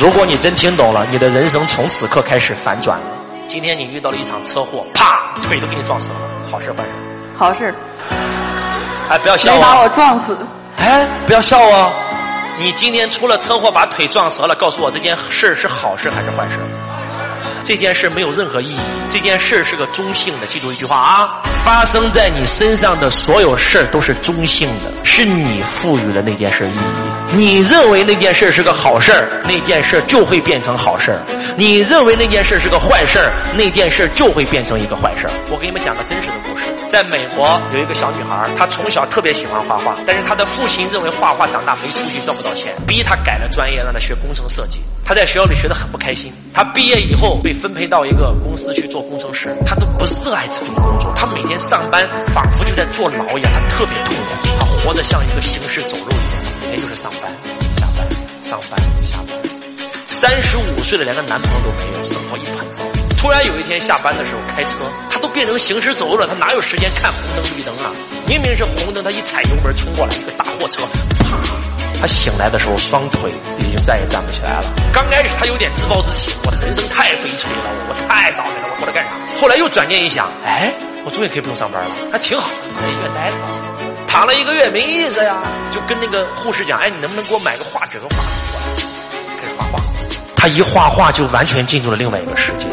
如果你真听懂了，你的人生从此刻开始反转了。今天你遇到了一场车祸，啪，腿都给你撞折了，好事坏事？好事，哎，不要笑没把啊！我撞死。哎，不要笑啊！你今天出了车祸，把腿撞折了，告诉我这件事是好事还是坏事？这件事没有任何意义，这件事是个中性的。记住一句话啊，发生在你身上的所有事儿都是中性的，是你赋予了那件事意义。你认为那件事是个好事儿，那件事就会变成好事儿；你认为那件事是个坏事儿，那件事就会变成一个坏事儿。我给你们讲个真实的故事，在美国有一个小女孩，她从小特别喜欢画画，但是她的父亲认为画画长大没出息，挣不到钱，逼她改了专业，让她学工程设计。她在学校里学得很不开心。她毕业以后被分配到一个公司去做工程师，她都不热爱这份工作，她每天上班仿佛就在坐牢一样，她特别痛苦，她活得像一个行尸走肉一样，每天就是上班、下班、上班、下班。三十五岁了，连个男朋友都没有，生活一团糟。突然有一天下班的时候开车，她都变成行尸走肉了，她哪有时间看红灯绿灯啊？明明是红灯，她一踩油门冲过来，一个大货车，啪！他醒来的时候，双腿已经再也站不起来了。刚开始他有点自暴自弃，我的人生太悲催了，我太倒霉了，我活着干啥？后来又转念一想，哎，我终于可以不用上班了，还挺好，在医院待着吧。躺了一个月没意思呀，就跟那个护士讲，哎，你能不能给我买个画纸和画笔过来？开始画画。他一画画就完全进入了另外一个世界。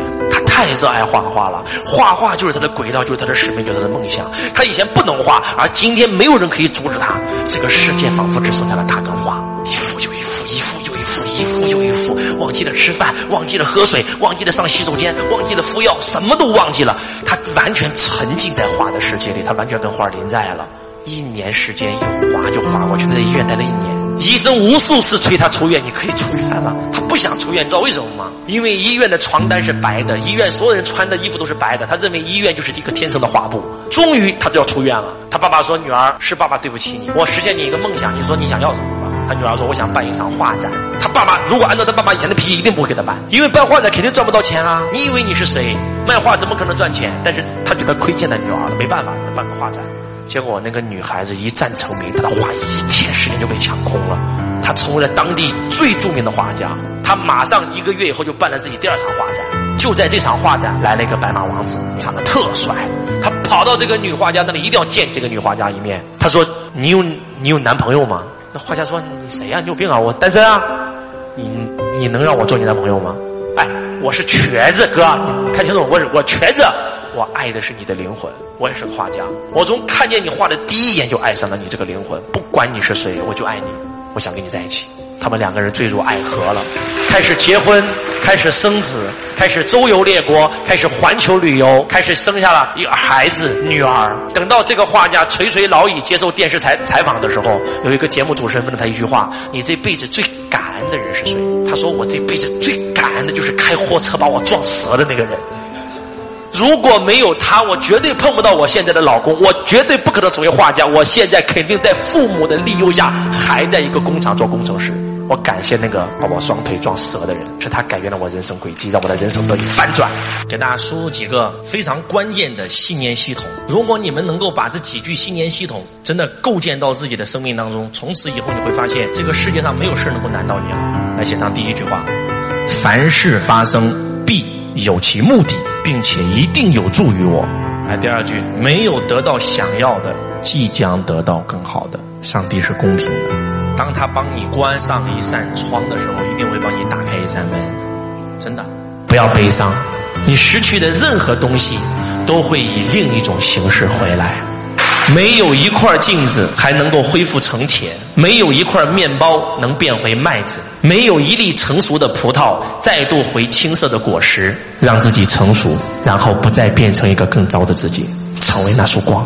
太热爱画画了，画画就是他的轨道，就是他的使命，就是他的梦想。他以前不能画，而今天没有人可以阻止他。这个世界仿佛只剩下了他跟画，一幅又一幅，一幅又一幅，一幅又一幅。忘记了吃饭，忘记了喝水，忘记了上洗手间，忘记了敷药，什么都忘记了。他完全沉浸在画的世界里，他完全跟画连在了。一年时间一划就划过去，他在医院待了一年。医生无数次催他出院，你可以出院了。他不想出院，你知道为什么吗？因为医院的床单是白的，医院所有人穿的衣服都是白的，他认为医院就是一个天生的画布。终于，他就要出院了。他爸爸说：“女儿，是爸爸对不起你，我实现你一个梦想。你说你想要什么？”他女儿说：“我想办一场画展。”他爸爸如果按照他爸爸以前的脾气，一定不会给他办，因为办画展肯定赚不到钱啊。你以为你是谁？卖画怎么可能赚钱？但是他觉得亏欠他女儿了，没办法，他办个画展。结果那个女孩子一战成名，她的画一天时间就被抢空了。她成为了当地最著名的画家。她马上一个月以后就办了自己第二场画展。就在这场画展，来了一个白马王子，长得特帅。他跑到这个女画家那里，一定要见这个女画家一面。他说：“你有你有男朋友吗？”画家说：“你谁呀、你有病啊？我单身啊。你你能让我做你男朋友吗？”哎，我是瘸子哥，看清楚，我是我瘸子。我爱的是你的灵魂，我也是个画家。我从看见你画的第一眼就爱上了你这个灵魂，不管你是谁，我就爱你，我想跟你在一起。他们两个人坠入爱河了，开始结婚，开始生子，开始周游列国，开始环球旅游，开始生下了一个孩子女儿。等到这个画家垂垂老矣，接受电视采采访的时候，有一个节目主持人问了他一句话：“你这辈子最感恩的人是谁？”他说：“我这辈子最感恩的就是开货车把我撞折的那个人。”如果没有他，我绝对碰不到我现在的老公，我绝对不可能成为画家。我现在肯定在父母的利诱下，还在一个工厂做工程师。我感谢那个把我双腿撞折的人，是他改变了我人生轨迹，让我的人生得以翻转。给大家输入几个非常关键的信念系统。如果你们能够把这几句信念系统真的构建到自己的生命当中，从此以后你会发现，这个世界上没有事能够难到你了。来写上第一句话：凡事发生必有其目的，并且一定有助于我。来第二句：没有得到想要的，即将得到更好的。上帝是公平的。当他帮你关上一扇窗的时候，一定会帮你打开一扇门。真的，不要悲伤，你失去的任何东西都会以另一种形式回来。没有一块镜子还能够恢复成铁，没有一块面包能变回麦子，没有一粒成熟的葡萄再度回青涩的果实。让自己成熟，然后不再变成一个更糟的自己，成为那束光。